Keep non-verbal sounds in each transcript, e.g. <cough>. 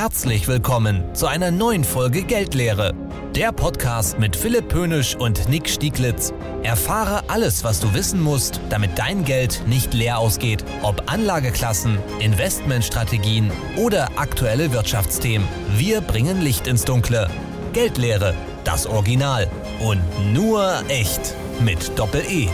Herzlich willkommen zu einer neuen Folge Geldlehre. Der Podcast mit Philipp Pönisch und Nick Stieglitz. Erfahre alles, was du wissen musst, damit dein Geld nicht leer ausgeht. Ob Anlageklassen, Investmentstrategien oder aktuelle Wirtschaftsthemen. Wir bringen Licht ins Dunkle. Geldlehre, das Original. Und nur echt. Mit Doppel-E.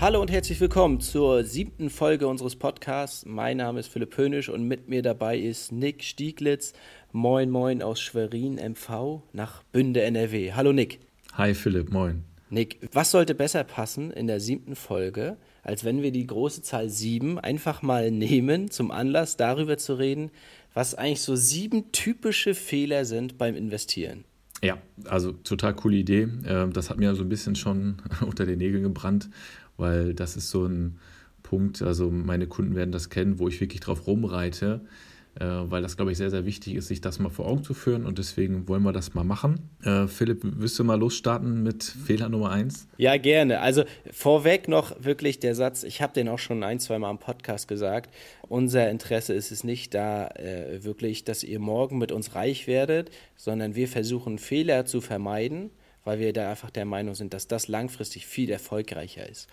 Hallo und herzlich willkommen zur siebten Folge unseres Podcasts. Mein Name ist Philipp Hönisch und mit mir dabei ist Nick Stieglitz. Moin, moin aus Schwerin MV nach Bünde NRW. Hallo Nick. Hi Philipp, moin. Nick, was sollte besser passen in der siebten Folge, als wenn wir die große Zahl sieben einfach mal nehmen zum Anlass, darüber zu reden, was eigentlich so sieben typische Fehler sind beim Investieren? Ja, also total coole Idee. Ähm, das hat mir so ein bisschen schon <laughs> unter den Nägeln gebrannt weil das ist so ein Punkt, also meine Kunden werden das kennen, wo ich wirklich drauf rumreite, äh, weil das, glaube ich, sehr, sehr wichtig ist, sich das mal vor Augen zu führen und deswegen wollen wir das mal machen. Äh, Philipp, wirst du mal losstarten mit Fehler Nummer eins? Ja, gerne. Also vorweg noch wirklich der Satz, ich habe den auch schon ein, zwei Mal im Podcast gesagt, unser Interesse ist es nicht da äh, wirklich, dass ihr morgen mit uns reich werdet, sondern wir versuchen Fehler zu vermeiden weil wir da einfach der Meinung sind, dass das langfristig viel erfolgreicher ist.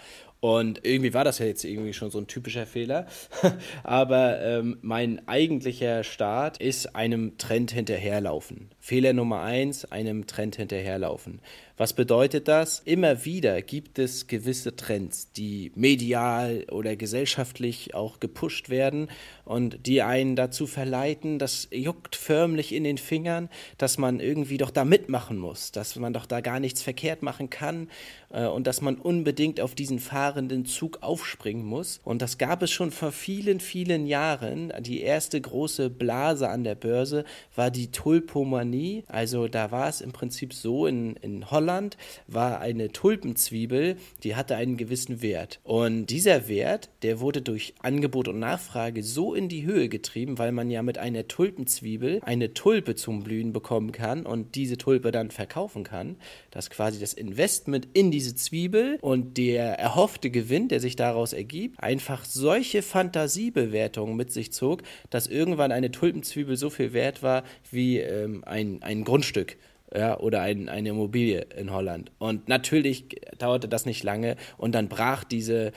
Und irgendwie war das ja jetzt irgendwie schon so ein typischer Fehler. <laughs> Aber ähm, mein eigentlicher Start ist einem Trend hinterherlaufen. Fehler Nummer eins, einem Trend hinterherlaufen. Was bedeutet das? Immer wieder gibt es gewisse Trends, die medial oder gesellschaftlich auch gepusht werden und die einen dazu verleiten, das juckt förmlich in den Fingern, dass man irgendwie doch da mitmachen muss, dass man doch da gar nichts verkehrt machen kann äh, und dass man unbedingt auf diesen fahrenden Zug aufspringen muss. Und das gab es schon vor vielen, vielen Jahren. Die erste große Blase an der Börse war die Tulpomanie. Also da war es im Prinzip so, in, in Holland war eine Tulpenzwiebel, die hatte einen gewissen Wert. Und dieser Wert, der wurde durch Angebot und Nachfrage so in die Höhe getrieben, weil man ja mit einer Tulpenzwiebel eine Tulpe zum Blühen bekommen kann und diese Tulpe dann verkaufen kann, dass quasi das Investment in diese diese Zwiebel und der erhoffte Gewinn, der sich daraus ergibt, einfach solche Fantasiebewertungen mit sich zog, dass irgendwann eine Tulpenzwiebel so viel wert war wie ähm, ein, ein Grundstück. Ja, oder ein, eine Immobilie in Holland. Und natürlich dauerte das nicht lange und dann brach diese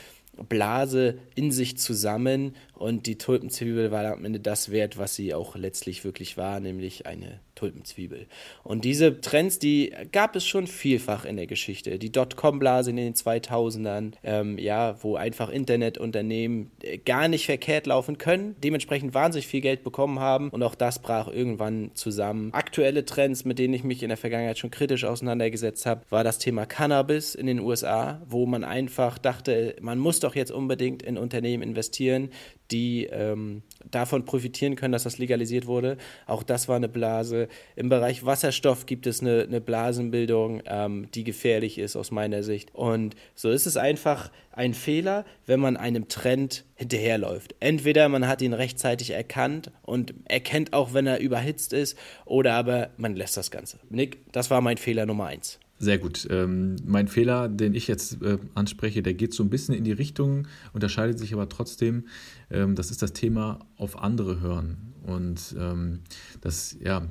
Blase in sich zusammen und die Tulpenzwiebel war am Ende das wert, was sie auch letztlich wirklich war, nämlich eine Tulpenzwiebel. Und diese Trends, die gab es schon vielfach in der Geschichte. Die Dotcom-Blase in den 2000ern, ähm, ja, wo einfach Internetunternehmen äh, gar nicht verkehrt laufen können, dementsprechend wahnsinnig viel Geld bekommen haben und auch das brach irgendwann zusammen. Aktuelle Trends, mit denen ich mich in der Vergangenheit schon kritisch auseinandergesetzt habe, war das Thema Cannabis in den USA, wo man einfach dachte, man muss doch jetzt unbedingt in Unternehmen investieren, die ähm, davon profitieren können, dass das legalisiert wurde. Auch das war eine Blase. Im Bereich Wasserstoff gibt es eine, eine Blasenbildung, ähm, die gefährlich ist aus meiner Sicht. Und so ist es einfach ein Fehler, wenn man einem Trend hinterherläuft. Entweder man hat ihn rechtzeitig erkannt und erkennt auch, wenn er überhitzt ist, oder aber man lässt das Ganze. Nick, das war mein Fehler Nummer eins. Sehr gut. Ähm, mein Fehler, den ich jetzt äh, anspreche, der geht so ein bisschen in die Richtung, unterscheidet sich aber trotzdem. Ähm, das ist das Thema auf andere hören. Und ähm, das, ja,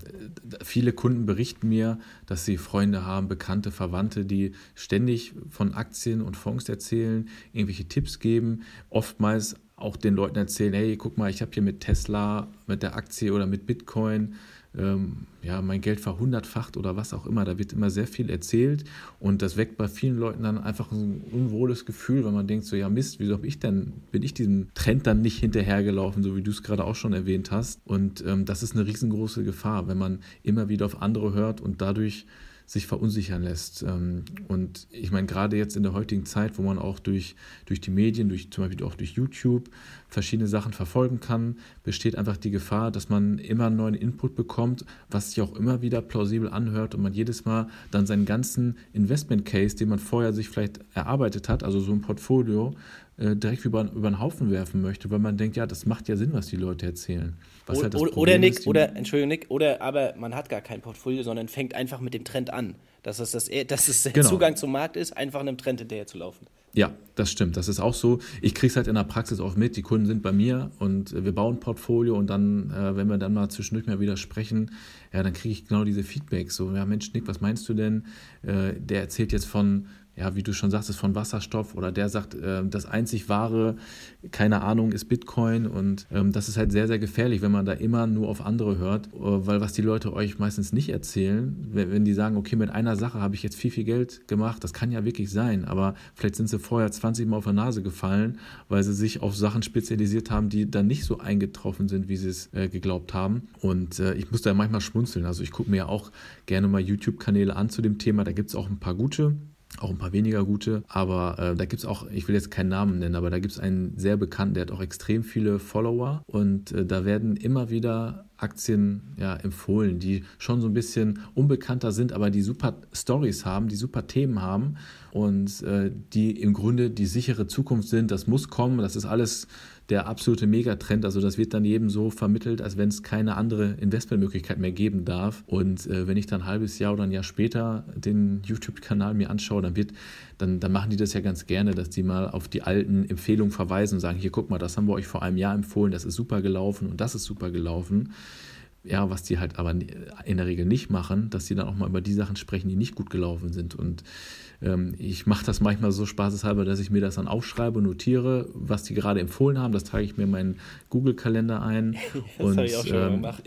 viele Kunden berichten mir, dass sie Freunde haben, Bekannte, Verwandte, die ständig von Aktien und Fonds erzählen, irgendwelche Tipps geben, oftmals auch den Leuten erzählen, hey, guck mal, ich habe hier mit Tesla, mit der Aktie oder mit Bitcoin ähm, ja, mein Geld verhundertfacht oder was auch immer. Da wird immer sehr viel erzählt und das weckt bei vielen Leuten dann einfach ein unwohles Gefühl, weil man denkt so, ja Mist, wieso habe ich denn, bin ich diesem Trend dann nicht hinterhergelaufen, so wie du es gerade auch schon erwähnt hast. Und ähm, das ist eine riesengroße Gefahr, wenn man immer wieder auf andere hört und dadurch sich verunsichern lässt. Ähm, und ich meine, gerade jetzt in der heutigen Zeit, wo man auch durch, durch die Medien, durch, zum Beispiel auch durch YouTube, verschiedene Sachen verfolgen kann, besteht einfach die Gefahr, dass man immer neuen Input bekommt, was sich auch immer wieder plausibel anhört und man jedes Mal dann seinen ganzen Investment Case, den man vorher sich vielleicht erarbeitet hat, also so ein Portfolio, äh, direkt über, über den Haufen werfen möchte, weil man denkt, ja, das macht ja Sinn, was die Leute erzählen. Was halt oder, oder Nick, ist, oder, Entschuldigung, Nick, oder aber man hat gar kein Portfolio, sondern fängt einfach mit dem Trend an. Dass es, das, dass es der genau. Zugang zum Markt ist, einfach einem Trend hinterher zu laufen. Ja, das stimmt. Das ist auch so. Ich kriege es halt in der Praxis auch mit. Die Kunden sind bei mir und wir bauen ein Portfolio und dann, äh, wenn wir dann mal zwischendurch mal wieder sprechen, ja, dann kriege ich genau diese Feedbacks. So, ja, Mensch, Nick, was meinst du denn? Äh, der erzählt jetzt von ja, wie du schon sagtest, von Wasserstoff oder der sagt, äh, das einzig wahre, keine Ahnung, ist Bitcoin und ähm, das ist halt sehr, sehr gefährlich, wenn man da immer nur auf andere hört, äh, weil was die Leute euch meistens nicht erzählen, wenn, wenn die sagen, okay, mit einer Sache habe ich jetzt viel, viel Geld gemacht, das kann ja wirklich sein, aber vielleicht sind sie vorher 20 Mal auf der Nase gefallen, weil sie sich auf Sachen spezialisiert haben, die dann nicht so eingetroffen sind, wie sie es äh, geglaubt haben. Und äh, ich muss da manchmal schmunzeln, also ich gucke mir ja auch gerne mal YouTube-Kanäle an zu dem Thema, da gibt es auch ein paar gute, auch ein paar weniger gute, aber äh, da gibt es auch, ich will jetzt keinen Namen nennen, aber da gibt es einen sehr bekannten, der hat auch extrem viele Follower und äh, da werden immer wieder Aktien ja, empfohlen, die schon so ein bisschen unbekannter sind, aber die super Stories haben, die super Themen haben und äh, die im Grunde die sichere Zukunft sind. Das muss kommen, das ist alles der absolute Megatrend. Also das wird dann jedem so vermittelt, als wenn es keine andere Investmentmöglichkeit mehr geben darf. Und äh, wenn ich dann ein halbes Jahr oder ein Jahr später den YouTube-Kanal mir anschaue, dann wird, dann, dann machen die das ja ganz gerne, dass die mal auf die alten Empfehlungen verweisen und sagen, hier guck mal, das haben wir euch vor einem Jahr empfohlen, das ist super gelaufen und das ist super gelaufen. Ja, was die halt aber in der Regel nicht machen, dass sie dann auch mal über die Sachen sprechen, die nicht gut gelaufen sind. Und ich mache das manchmal so spaßeshalber, dass ich mir das dann aufschreibe, notiere, was die gerade empfohlen haben. Das trage ich mir in meinen Google-Kalender ein. <laughs> das habe ich auch schon ähm, gemacht.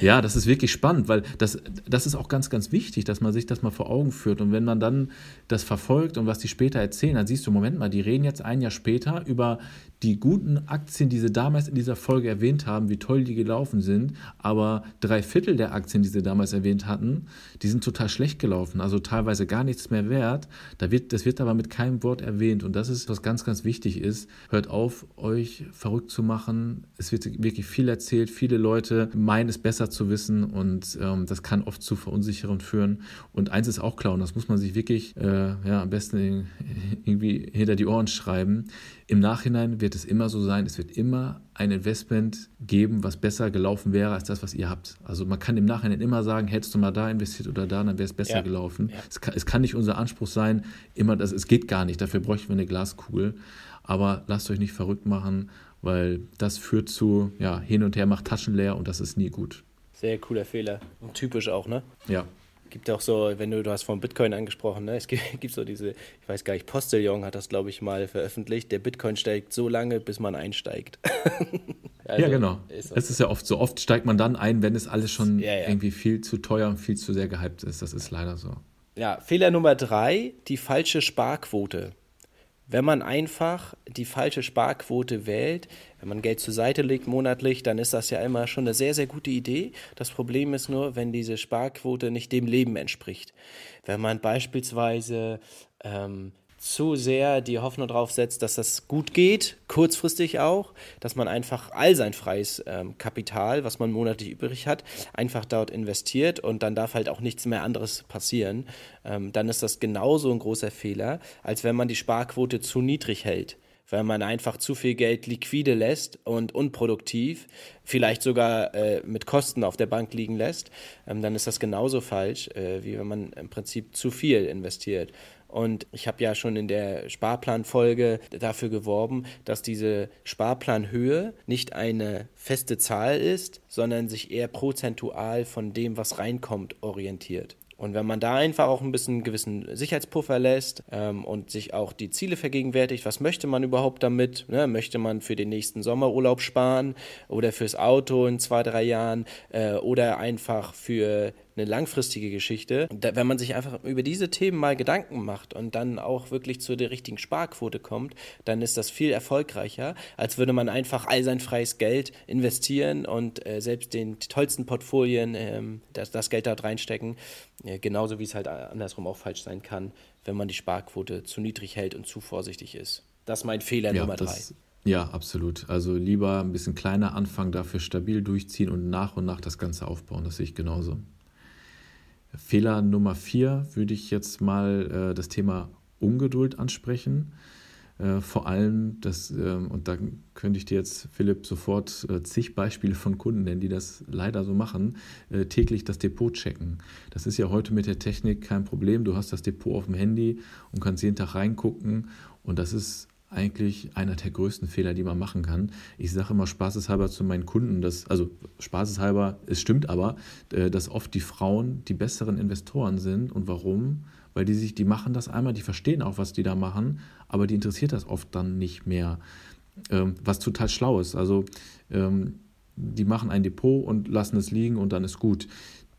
ja, das ist wirklich spannend, weil das, das ist auch ganz, ganz wichtig, dass man sich das mal vor Augen führt. Und wenn man dann das verfolgt und was die später erzählen, dann siehst du, Moment mal, die reden jetzt ein Jahr später über die guten Aktien, die sie damals in dieser Folge erwähnt haben, wie toll die gelaufen sind, aber drei Viertel der Aktien, die sie damals erwähnt hatten, die sind total schlecht gelaufen, also teilweise gar nichts mehr wert. Da wird, das wird aber mit keinem Wort erwähnt und das ist, was ganz, ganz wichtig ist. Hört auf, euch verrückt zu machen. Es wird wirklich viel erzählt, viele Leute meinen es besser zu wissen und ähm, das kann oft zu Verunsicherung führen. Und eins ist auch klar, und das muss man sich wirklich äh, ja, am besten <laughs> irgendwie hinter die Ohren schreiben. Im Nachhinein wird es immer so sein, es wird immer ein Investment geben, was besser gelaufen wäre als das, was ihr habt. Also man kann im Nachhinein immer sagen, hättest du mal da investiert oder da, dann wäre es besser ja. gelaufen. Ja. Es, kann, es, kann, nicht unser Anspruch sein, immer das, es geht gar nicht, dafür bräuchten wir eine Glaskugel. Aber lasst euch nicht verrückt machen, weil das führt zu, ja, hin und her macht Taschen leer und das ist nie gut. Sehr cooler Fehler. Und typisch auch, ne? Ja, gibt auch so, wenn du, du hast von Bitcoin angesprochen, ne? es gibt, <laughs> gibt so diese, ich weiß gar nicht, Postillon hat das, glaube ich, mal veröffentlicht, der Bitcoin steigt so lange, bis man einsteigt. <laughs> also, ja, genau. Ist es ist ja oft so, oft steigt man dann ein, wenn es alles schon ja, ja. irgendwie viel zu teuer und viel zu sehr gehypt ist. Das ist leider so. Ja, Fehler Nummer drei, die falsche Sparquote. Wenn man einfach die falsche Sparquote wählt, wenn man Geld zur Seite legt monatlich, dann ist das ja immer schon eine sehr, sehr gute Idee. Das Problem ist nur, wenn diese Sparquote nicht dem Leben entspricht. Wenn man beispielsweise ähm, zu sehr die Hoffnung drauf setzt, dass das gut geht, kurzfristig auch, dass man einfach all sein freies ähm, Kapital, was man monatlich übrig hat, einfach dort investiert und dann darf halt auch nichts mehr anderes passieren, ähm, dann ist das genauso ein großer Fehler, als wenn man die Sparquote zu niedrig hält weil man einfach zu viel Geld liquide lässt und unproduktiv, vielleicht sogar äh, mit Kosten auf der Bank liegen lässt, ähm, dann ist das genauso falsch, äh, wie wenn man im Prinzip zu viel investiert. Und ich habe ja schon in der Sparplanfolge dafür geworben, dass diese Sparplanhöhe nicht eine feste Zahl ist, sondern sich eher prozentual von dem, was reinkommt, orientiert. Und wenn man da einfach auch ein bisschen einen gewissen Sicherheitspuffer lässt ähm, und sich auch die Ziele vergegenwärtigt, was möchte man überhaupt damit? Ne? Möchte man für den nächsten Sommerurlaub sparen oder fürs Auto in zwei, drei Jahren äh, oder einfach für eine langfristige Geschichte. Da, wenn man sich einfach über diese Themen mal Gedanken macht und dann auch wirklich zu der richtigen Sparquote kommt, dann ist das viel erfolgreicher, als würde man einfach all sein freies Geld investieren und äh, selbst den tollsten Portfolien äh, das, das, Geld dort reinstecken. Äh, genauso wie es halt andersrum auch falsch sein kann, wenn man die Sparquote zu niedrig hält und zu vorsichtig ist. Das ist mein Fehler ja, Nummer drei. Ja, absolut. Also lieber ein bisschen kleiner anfangen, dafür stabil durchziehen und nach und nach das Ganze aufbauen. Das sehe ich genauso. Fehler Nummer vier würde ich jetzt mal äh, das Thema Ungeduld ansprechen. Äh, vor allem, das, äh, und da könnte ich dir jetzt, Philipp, sofort äh, zig Beispiele von Kunden nennen, die das leider so machen, äh, täglich das Depot checken. Das ist ja heute mit der Technik kein Problem. Du hast das Depot auf dem Handy und kannst jeden Tag reingucken. Und das ist eigentlich einer der größten Fehler, die man machen kann. Ich sage immer spaßeshalber zu meinen Kunden, dass, also spaßeshalber, es stimmt aber, äh, dass oft die Frauen die besseren Investoren sind. Und warum? Weil die sich, die machen das einmal, die verstehen auch, was die da machen, aber die interessiert das oft dann nicht mehr. Ähm, was total schlau ist. Also ähm, die machen ein Depot und lassen es liegen und dann ist gut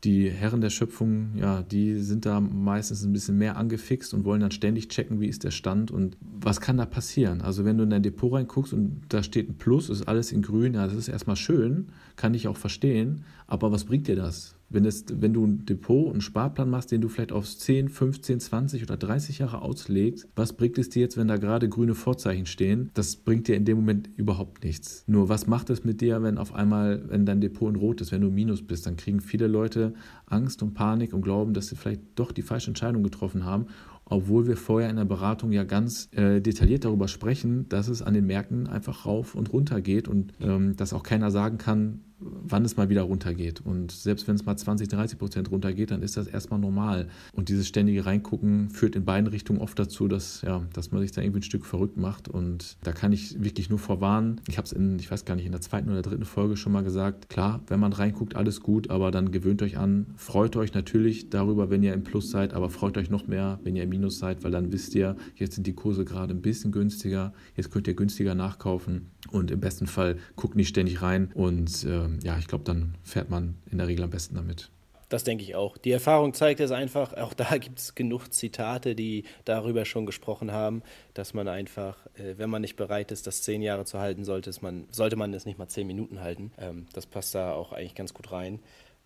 die Herren der Schöpfung, ja, die sind da meistens ein bisschen mehr angefixt und wollen dann ständig checken, wie ist der Stand und was kann da passieren. Also wenn du in dein Depot reinguckst und da steht ein Plus, ist alles in grün, ja, das ist erstmal schön, kann ich auch verstehen, aber was bringt dir das? Wenn, es, wenn du ein Depot, einen Sparplan machst, den du vielleicht auf 10, 15, 20 oder 30 Jahre auslegst, was bringt es dir jetzt, wenn da gerade grüne Vorzeichen stehen? Das bringt dir in dem Moment überhaupt nichts. Nur was macht es mit dir, wenn auf einmal, wenn dein Depot in Rot ist, wenn du Minus bist? Dann kriegen viele Leute Angst und Panik und glauben, dass sie vielleicht doch die falsche Entscheidung getroffen haben obwohl wir vorher in der Beratung ja ganz äh, detailliert darüber sprechen, dass es an den Märkten einfach rauf und runter geht und ähm, dass auch keiner sagen kann, wann es mal wieder runtergeht. Und selbst wenn es mal 20, 30 Prozent runtergeht, dann ist das erstmal normal. Und dieses ständige Reingucken führt in beiden Richtungen oft dazu, dass, ja, dass man sich da irgendwie ein Stück verrückt macht. Und da kann ich wirklich nur vorwarnen. Ich habe es in, ich weiß gar nicht, in der zweiten oder dritten Folge schon mal gesagt. Klar, wenn man reinguckt, alles gut, aber dann gewöhnt euch an. Freut euch natürlich darüber, wenn ihr im Plus seid, aber freut euch noch mehr, wenn ihr im Minus seid, weil dann wisst ihr, jetzt sind die Kurse gerade ein bisschen günstiger. Jetzt könnt ihr günstiger nachkaufen. Und im besten Fall guckt nicht ständig rein und äh, ja, ich glaube, dann fährt man in der Regel am besten damit. Das denke ich auch. Die Erfahrung zeigt es einfach, auch da <laughs> gibt es genug Zitate, die darüber schon gesprochen haben, dass man einfach, äh, wenn man nicht bereit ist, das zehn Jahre zu halten, sollte, man, sollte man es nicht mal zehn Minuten halten. Ähm, das passt da auch eigentlich ganz gut rein.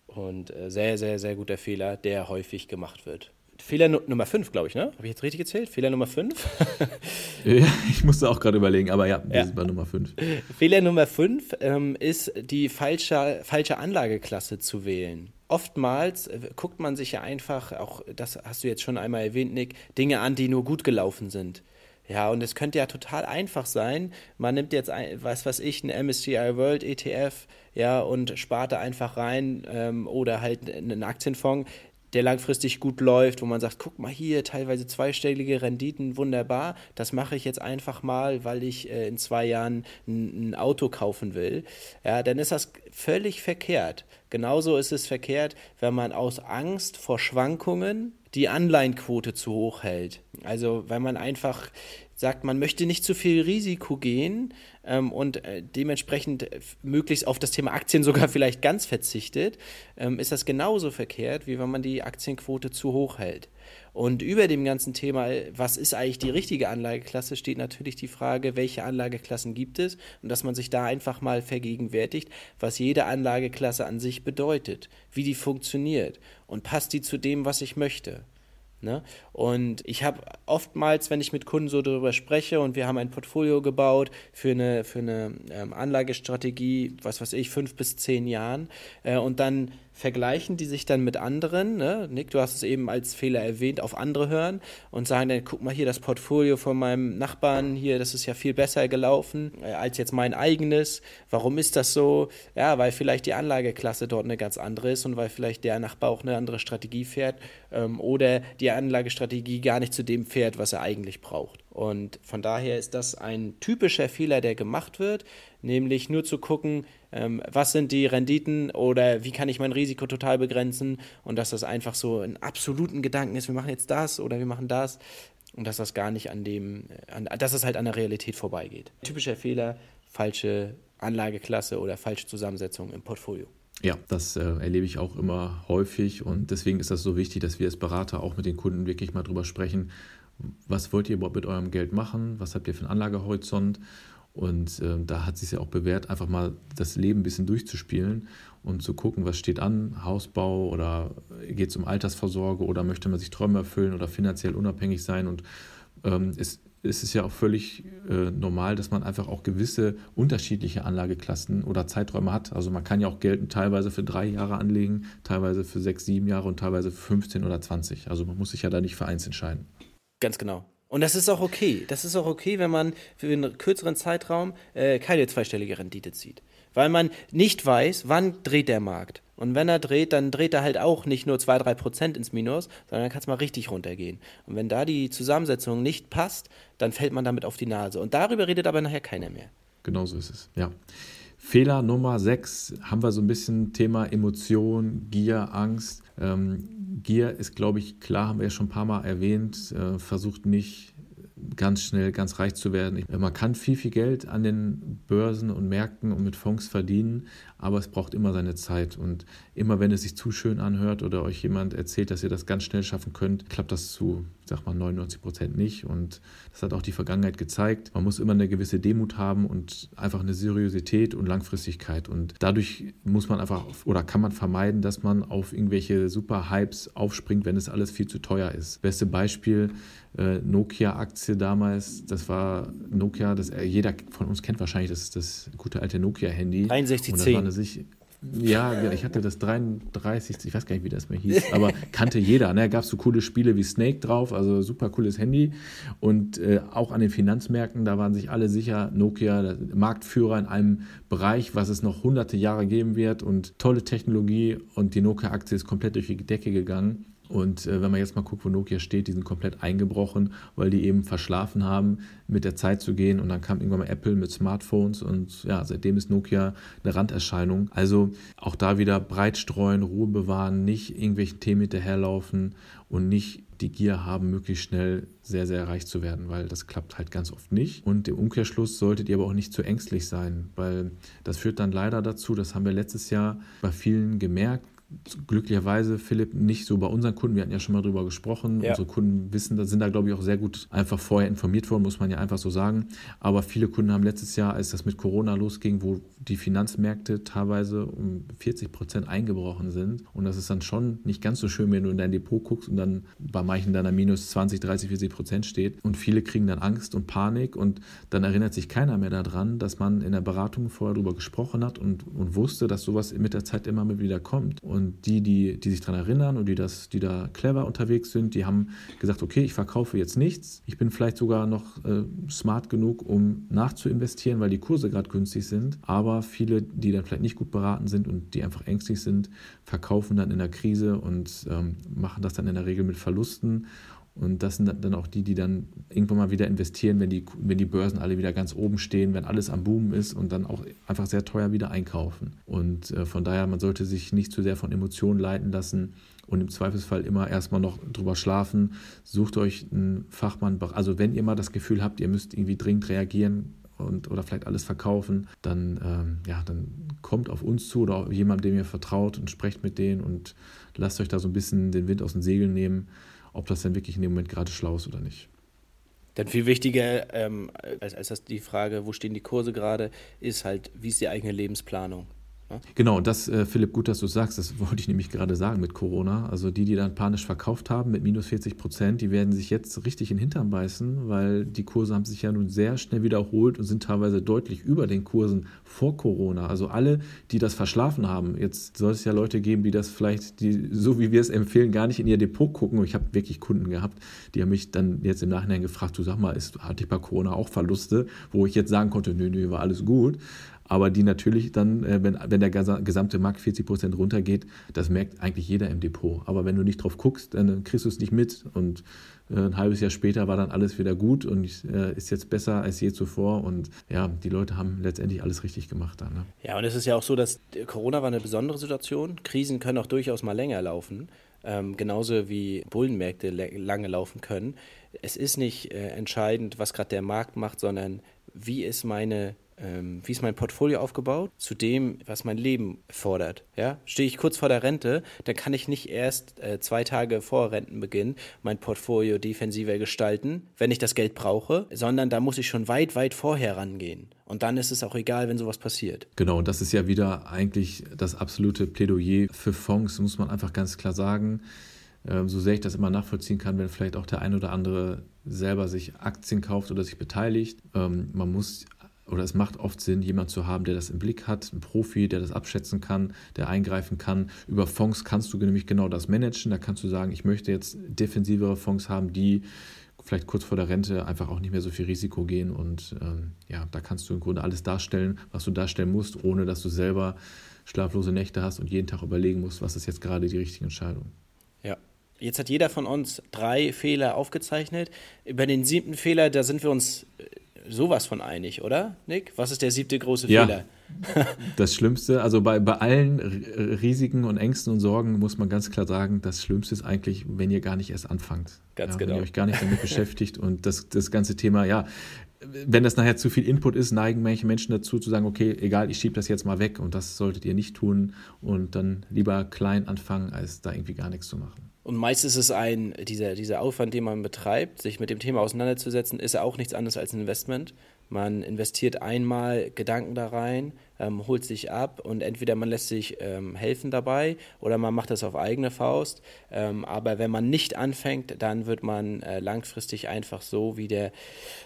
Und äh, sehr, sehr, sehr guter Fehler, der häufig gemacht wird. Fehler Nummer 5, glaube ich, ne? Habe ich jetzt richtig gezählt? Fehler Nummer 5? <laughs> ja, ich musste auch gerade überlegen, aber ja, wir ja. sind bei Nummer 5. Fehler Nummer 5 ähm, ist, die falsche, falsche Anlageklasse zu wählen. Oftmals äh, guckt man sich ja einfach, auch das hast du jetzt schon einmal erwähnt, Nick, Dinge an, die nur gut gelaufen sind. Ja, und es könnte ja total einfach sein. Man nimmt jetzt, ein, was weiß ich, einen MSCI World ETF, ja, und spart da einfach rein ähm, oder halt einen Aktienfonds der langfristig gut läuft, wo man sagt, guck mal hier, teilweise zweistellige Renditen, wunderbar, das mache ich jetzt einfach mal, weil ich äh, in zwei Jahren ein, ein, Auto kaufen will, ja, dann ist das völlig verkehrt. Genauso ist es verkehrt, wenn man aus Angst vor Schwankungen die Anleihenquote zu hoch hält. Also wenn man einfach sagt, man möchte nicht zu viel Risiko gehen ähm, und äh, dementsprechend äh, möglichst auf das Thema Aktien sogar <laughs> vielleicht ganz verzichtet, ähm, ist das genauso verkehrt, wie wenn man die Aktienquote zu hoch hält. Und über dem ganzen Thema, was ist eigentlich die richtige Anlageklasse, steht natürlich die Frage, welche Anlageklassen gibt es und dass man sich da einfach mal vergegenwärtigt, was jede Anlageklasse an sich bedeutet, wie die funktioniert und passt die zu dem, was ich möchte. Ne? Und ich habe oftmals, wenn ich mit Kunden so darüber spreche und wir haben ein Portfolio gebaut für eine, für eine ähm, Anlagestrategie, was weiß ich, fünf bis zehn Jahren, äh, und dann vergleichen die sich dann mit anderen. Ne? Nick, du hast es eben als Fehler erwähnt, auf andere hören und sagen dann, guck mal hier, das Portfolio von meinem Nachbarn hier, das ist ja viel besser gelaufen äh, als jetzt mein eigenes. Warum ist das so? Ja, weil vielleicht die Anlageklasse dort eine ganz andere ist und weil vielleicht der Nachbar auch eine andere Strategie fährt ähm, oder die Anlagestrategie gar nicht zu dem fährt, was er eigentlich braucht. Und von daher ist das ein typischer Fehler, der gemacht wird, nämlich nur zu gucken, ähm, was sind die Renditen oder wie kann ich mein Risiko total begrenzen? Und dass das einfach so ein absoluten Gedanken ist, wir machen jetzt das oder wir machen das. Und dass das gar nicht an dem, an, dass es halt an der Realität vorbeigeht. Typischer Fehler, falsche Anlageklasse oder falsche Zusammensetzung im Portfolio. Ja, das äh, erlebe ich auch immer häufig und deswegen ist das so wichtig, dass wir als Berater auch mit den Kunden wirklich mal drüber sprechen, was wollt ihr überhaupt mit eurem Geld machen, was habt ihr für einen Anlagehorizont und äh, da hat es sich ja auch bewährt, einfach mal das Leben ein bisschen durchzuspielen und zu gucken, was steht an, Hausbau oder geht es um Altersvorsorge oder möchte man sich Träume erfüllen oder finanziell unabhängig sein und ähm, es, es ist ja auch völlig äh, normal, dass man einfach auch gewisse unterschiedliche Anlageklassen oder Zeiträume hat. Also man kann ja auch Geld teilweise für drei Jahre anlegen, teilweise für sechs, sieben Jahre und teilweise für 15 oder 20. Also man muss sich ja da nicht für eins entscheiden. Ganz genau. Und das ist auch okay. Das ist auch okay, wenn man für einen kürzeren Zeitraum äh, keine zweistellige Rendite zieht. Weil man nicht weiß, wann dreht der Markt. Und wenn er dreht, dann dreht er halt auch nicht nur 2-3% ins Minus, sondern dann kann es mal richtig runtergehen. Und wenn da die Zusammensetzung nicht passt, dann fällt man damit auf die Nase. Und darüber redet aber nachher keiner mehr. Genau so ist es, ja. Fehler Nummer 6 haben wir so ein bisschen Thema Emotion, Gier, Angst. Ähm, Gier ist, glaube ich, klar, haben wir ja schon ein paar Mal erwähnt, äh, versucht nicht ganz schnell ganz reich zu werden. Man kann viel, viel Geld an den Börsen und Märkten und mit Fonds verdienen, aber es braucht immer seine Zeit. Und immer wenn es sich zu schön anhört oder euch jemand erzählt, dass ihr das ganz schnell schaffen könnt, klappt das zu, sag mal, 99 Prozent nicht. Und das hat auch die Vergangenheit gezeigt. Man muss immer eine gewisse Demut haben und einfach eine Seriosität und Langfristigkeit. Und dadurch muss man einfach oder kann man vermeiden, dass man auf irgendwelche super Hypes aufspringt, wenn es alles viel zu teuer ist. Beste Beispiel, äh, Nokia-Aktie damals, das war Nokia, das, äh, jeder von uns kennt wahrscheinlich das, das gute alte Nokia-Handy. 6110. Ja, ich hatte das 33, ich weiß gar nicht, wie das mehr hieß, aber kannte jeder. Ne? Gab es so coole Spiele wie Snake drauf, also super cooles Handy. Und äh, auch an den Finanzmärkten, da waren sich alle sicher, Nokia, Marktführer in einem Bereich, was es noch hunderte Jahre geben wird und tolle Technologie. Und die Nokia-Aktie ist komplett durch die Decke gegangen. Und äh, wenn man jetzt mal guckt, wo Nokia steht, die sind komplett eingebrochen, weil die eben verschlafen haben, mit der Zeit zu gehen. Und dann kam irgendwann mal Apple mit Smartphones und ja, seitdem ist Nokia eine Randerscheinung. Also auch da wieder breit streuen, Ruhe bewahren, nicht irgendwelchen Themen hinterherlaufen und nicht die Gier haben, möglichst schnell sehr, sehr reich zu werden, weil das klappt halt ganz oft nicht. Und im Umkehrschluss solltet ihr aber auch nicht zu ängstlich sein, weil das führt dann leider dazu, das haben wir letztes Jahr bei vielen gemerkt, glücklicherweise, Philipp, nicht so bei unseren Kunden. Wir hatten ja schon mal darüber gesprochen. Ja. Unsere Kunden wissen, da sind da, glaube ich, auch sehr gut einfach vorher informiert worden, muss man ja einfach so sagen. Aber viele Kunden haben letztes Jahr, als das mit Corona losging, wo die Finanzmärkte teilweise um 40 Prozent eingebrochen sind. Und das ist dann schon nicht ganz so schön, wenn du in dein Depot guckst und dann bei manchen deiner minus 20, 30, 40 Prozent steht. Und viele kriegen dann Angst und Panik und dann erinnert sich keiner mehr daran, dass man in der Beratung vorher darüber gesprochen hat und, und wusste, dass sowas mit der Zeit immer wieder kommt. Und die, die, die sich daran erinnern und die, das, die da clever unterwegs sind, die haben gesagt, okay, ich verkaufe jetzt nichts. Ich bin vielleicht sogar noch äh, smart genug, um nachzuinvestieren, weil die Kurse gerade günstig sind. Aber viele, die dann vielleicht nicht gut beraten sind und die einfach ängstlich sind, verkaufen dann in der Krise und ähm, machen das dann in der Regel mit Verlusten und das sind dann auch die, die dann irgendwann mal wieder investieren, wenn die, wenn die Börsen alle wieder ganz oben stehen, wenn alles am Boom ist und dann auch einfach sehr teuer wieder einkaufen. Und äh, von daher, man sollte sich nicht zu sehr von Emotionen leiten lassen und im Zweifelsfall immer erstmal noch drüber schlafen. Sucht euch einen Fachmann. Also wenn ihr mal das Gefühl habt, ihr müsst irgendwie dringend reagieren, und, oder vielleicht alles verkaufen, dann, ähm, ja, dann kommt auf uns zu oder jemand, dem ihr vertraut und sprecht mit denen und lasst euch da so ein bisschen den Wind aus den Segeln nehmen ob das denn wirklich in dem Moment gerade schlau ist oder nicht. Dann viel wichtiger ähm, als, als das die Frage, wo stehen die Kurse gerade, ist halt, wie ist die eigene Lebensplanung? Genau, das, äh, Philipp, gut, dass du sagst, das <laughs> wollte ich nämlich gerade sagen mit Corona. Also die, die dann panisch verkauft haben mit minus 40 Prozent, die werden sich jetzt richtig in den Hintern beißen, weil die Kurse haben sich ja nun sehr schnell wiederholt und sind teilweise deutlich über den Kursen vor Corona. Also alle, die das verschlafen haben, jetzt soll es ja Leute geben, die das vielleicht, die, so wie wir es empfehlen, gar nicht in ihr Depot gucken. Und ich habe wirklich Kunden gehabt, die haben mich dann jetzt im Nachhinein gefragt, du sag mal, ist, hatte ich bei Corona auch Verluste, wo ich jetzt sagen konnte, nö, nö, war alles gut aber die natürlich dann, äh, wenn, wenn der gesamte Markt 40 Prozent runtergeht, das merkt eigentlich jeder im Depot. Aber wenn du nicht drauf guckst, dann kriegst du es nicht mit und äh, ein halbes Jahr später war dann alles wieder gut und äh, ist jetzt besser als je zuvor und ja, die Leute haben letztendlich alles richtig gemacht dann. Ne? Ja, und es ist ja auch so, dass Corona war eine besondere Situation. Krisen können auch durchaus mal länger laufen. Ähm, genauso wie Bullenmärkte lange laufen können. Es ist nicht äh, entscheidend, was gerade der Markt macht, sondern wie ist meine ähm, wie ist mein Portfolio aufgebaut, zu dem, was mein Leben fordert. Ja? Stehe ich kurz vor der Rente, dann kann ich nicht erst äh, zwei Tage vor Rentenbeginn mein Portfolio defensiver gestalten, wenn ich das Geld brauche, sondern da muss ich schon weit, weit vorher rangehen. Und dann ist es auch egal, wenn sowas passiert. Genau, und das ist ja wieder eigentlich das absolute Plädoyer für Fonds, muss man einfach ganz klar sagen ähm, so sehr ich das immer nachvollziehen kann, wenn vielleicht auch der ein oder andere selber sich Aktien kauft oder sich beteiligt. Ähm, man muss oder es macht oft Sinn, jemanden zu haben, der das im Blick hat, ein Profi, der das abschätzen kann, der eingreifen kann. Über Fonds kannst du nämlich genau das managen. Da kannst du sagen, ich möchte jetzt defensivere Fonds haben, die vielleicht kurz vor der Rente einfach auch nicht mehr so viel Risiko gehen. Und ähm, ja, da kannst du im Grunde alles darstellen, was du darstellen musst, ohne dass du selber schlaflose Nächte hast und jeden Tag überlegen musst, was ist jetzt gerade die richtige Entscheidung. Ja. Jetzt hat jeder von uns drei Fehler aufgezeichnet. Über den siebten Fehler, da sind wir uns äh, sowas von einig, oder, Nick? Was ist der siebte große ja. Fehler? <laughs> Das Schlimmste, also bei, bei allen Risiken und Ängsten und Sorgen muss man ganz klar sagen, das Schlimmste ist eigentlich, wenn ihr gar nicht erst anfangt. Ganz ja, genau. Wenn ihr euch gar nicht damit beschäftigt und das, das ganze Thema, ja, wenn das nachher zu viel Input ist, neigen manche Menschen dazu zu sagen, okay, egal, ich schiebe das jetzt mal weg und das solltet ihr nicht tun und dann lieber klein anfangen, als da irgendwie gar nichts zu machen. Und meist ist es ein, dieser, dieser Aufwand, den man betreibt, sich mit dem Thema auseinanderzusetzen, ist auch nichts anderes als ein Investment. Man investiert einmal Gedanken da rein, ähm, holt sich ab und entweder man lässt sich ähm, helfen dabei oder man macht das auf eigene Faust. Ähm, aber wenn man nicht anfängt, dann wird man äh, langfristig einfach so, wie der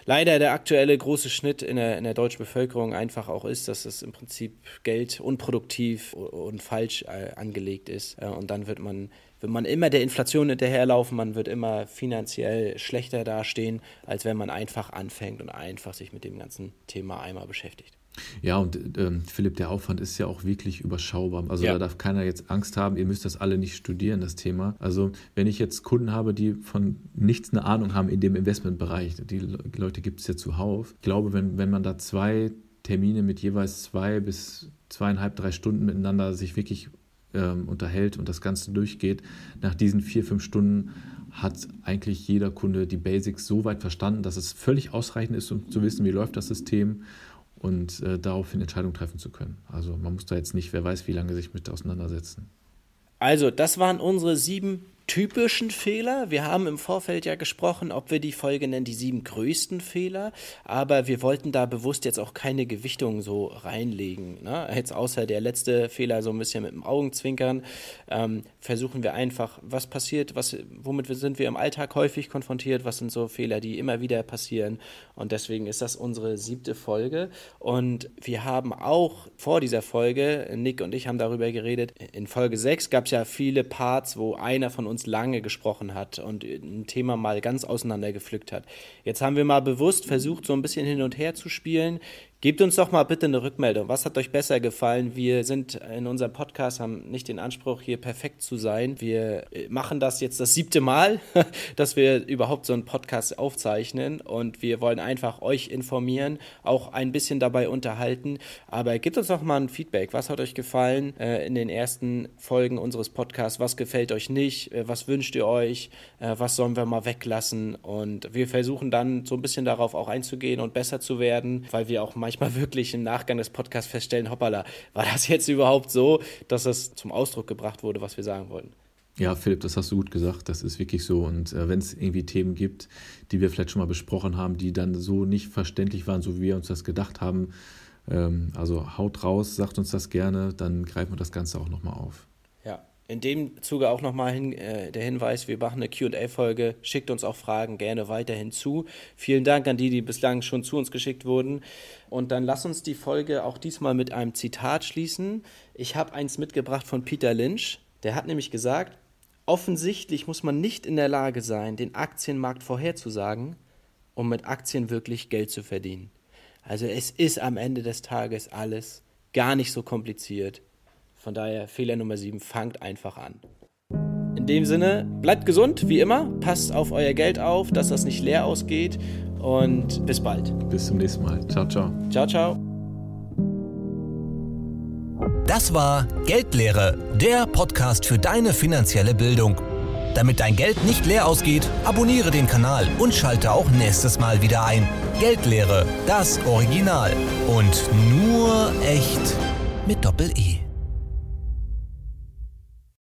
leider der aktuelle große Schnitt in der, in der deutschen Bevölkerung einfach auch ist, dass es im Prinzip Geld unproduktiv und falsch äh, angelegt ist. Äh, und dann wird man wird man immer der Inflation hinterherlaufen, man wird immer finanziell schlechter dastehen, als wenn man einfach anfängt und einfach sich mit dem ganzen Thema einmal beschäftigt. Ja, und ähm, Philipp, der Aufwand ist ja auch wirklich überschaubar. Also ja. da darf keiner jetzt Angst haben, ihr müsst das alle nicht studieren, das Thema. Also wenn ich jetzt Kunden habe, die von nichts eine Ahnung haben in dem Investmentbereich, die Leute gibt es ja zuhauf. Ich glaube, wenn, wenn man da zwei Termine mit jeweils zwei bis zweieinhalb, drei Stunden miteinander sich wirklich ähm, unterhält und das Ganze durchgeht, nach diesen vier, fünf Stunden hat eigentlich jeder Kunde die Basics so weit verstanden, dass es völlig ausreichend ist, um zu wissen, wie läuft das System und äh, daraufhin Entscheidungen treffen zu können. Also man muss da jetzt nicht, wer weiß, wie lange sich mit auseinandersetzen. Also, das waren unsere sieben typischen Fehler. Wir haben im Vorfeld ja gesprochen, ob wir die Folge nennen, die sieben größten Fehler, aber wir wollten da bewusst jetzt auch keine Gewichtung so reinlegen. Ne? Jetzt außer der letzte Fehler so ein bisschen mit dem Augenzwinkern, ähm, versuchen wir einfach, was passiert, was, womit sind wir im Alltag häufig konfrontiert, was sind so Fehler, die immer wieder passieren und deswegen ist das unsere siebte Folge und wir haben auch vor dieser Folge, Nick und ich haben darüber geredet, in Folge 6 gab es ja viele Parts, wo einer von uns uns lange gesprochen hat und ein Thema mal ganz auseinandergepflückt hat. Jetzt haben wir mal bewusst versucht, so ein bisschen hin und her zu spielen. Gebt uns doch mal bitte eine Rückmeldung. Was hat euch besser gefallen? Wir sind in unserem Podcast, haben nicht den Anspruch, hier perfekt zu sein. Wir äh, machen das jetzt das siebte Mal, <laughs> dass wir überhaupt so einen Podcast aufzeichnen und wir wollen einfach euch informieren, auch ein bisschen dabei unterhalten. Aber gebt uns doch mal ein Feedback. Was hat euch gefallen äh, in den ersten Folgen unseres Podcasts? Was gefällt euch nicht? Äh, was wünscht ihr euch? Was sollen wir mal weglassen? Und wir versuchen dann so ein bisschen darauf auch einzugehen und besser zu werden, weil wir auch manchmal manchmal wirklich im Nachgang des Podcasts feststellen, hoppala, war das jetzt überhaupt so, dass das zum Ausdruck gebracht wurde, was wir sagen wollten? Ja, Philipp, das hast du gut gesagt. Das ist wirklich so. Und äh, wenn es irgendwie Themen gibt, die wir vielleicht schon mal besprochen haben, die dann so nicht verständlich waren, so wie wir uns das gedacht haben, ähm, also haut raus, sagt uns das gerne, dann greifen wir das Ganze auch nochmal auf. In dem Zuge auch nochmal hin, äh, der Hinweis, wir machen eine QA-Folge, schickt uns auch Fragen gerne weiterhin zu. Vielen Dank an die, die bislang schon zu uns geschickt wurden. Und dann lass uns die Folge auch diesmal mit einem Zitat schließen. Ich habe eins mitgebracht von Peter Lynch. Der hat nämlich gesagt, offensichtlich muss man nicht in der Lage sein, den Aktienmarkt vorherzusagen, um mit Aktien wirklich Geld zu verdienen. Also es ist am Ende des Tages alles gar nicht so kompliziert von daher Fehler Nummer 7, fangt einfach an. In dem Sinne, bleibt gesund, wie immer. Passt auf euer Geld auf, dass das nicht leer ausgeht. Und bis bald. Bis zum nächsten Mal. Ciao, ciao. Ciao, ciao. Das war Geldlehre, der Podcast für deine finanzielle Bildung. Damit dein Geld nicht leer ausgeht, abonniere den Kanal und schalte auch nächstes Mal wieder ein. Geldlehre, das Original. Und nur echt mit Doppel-E.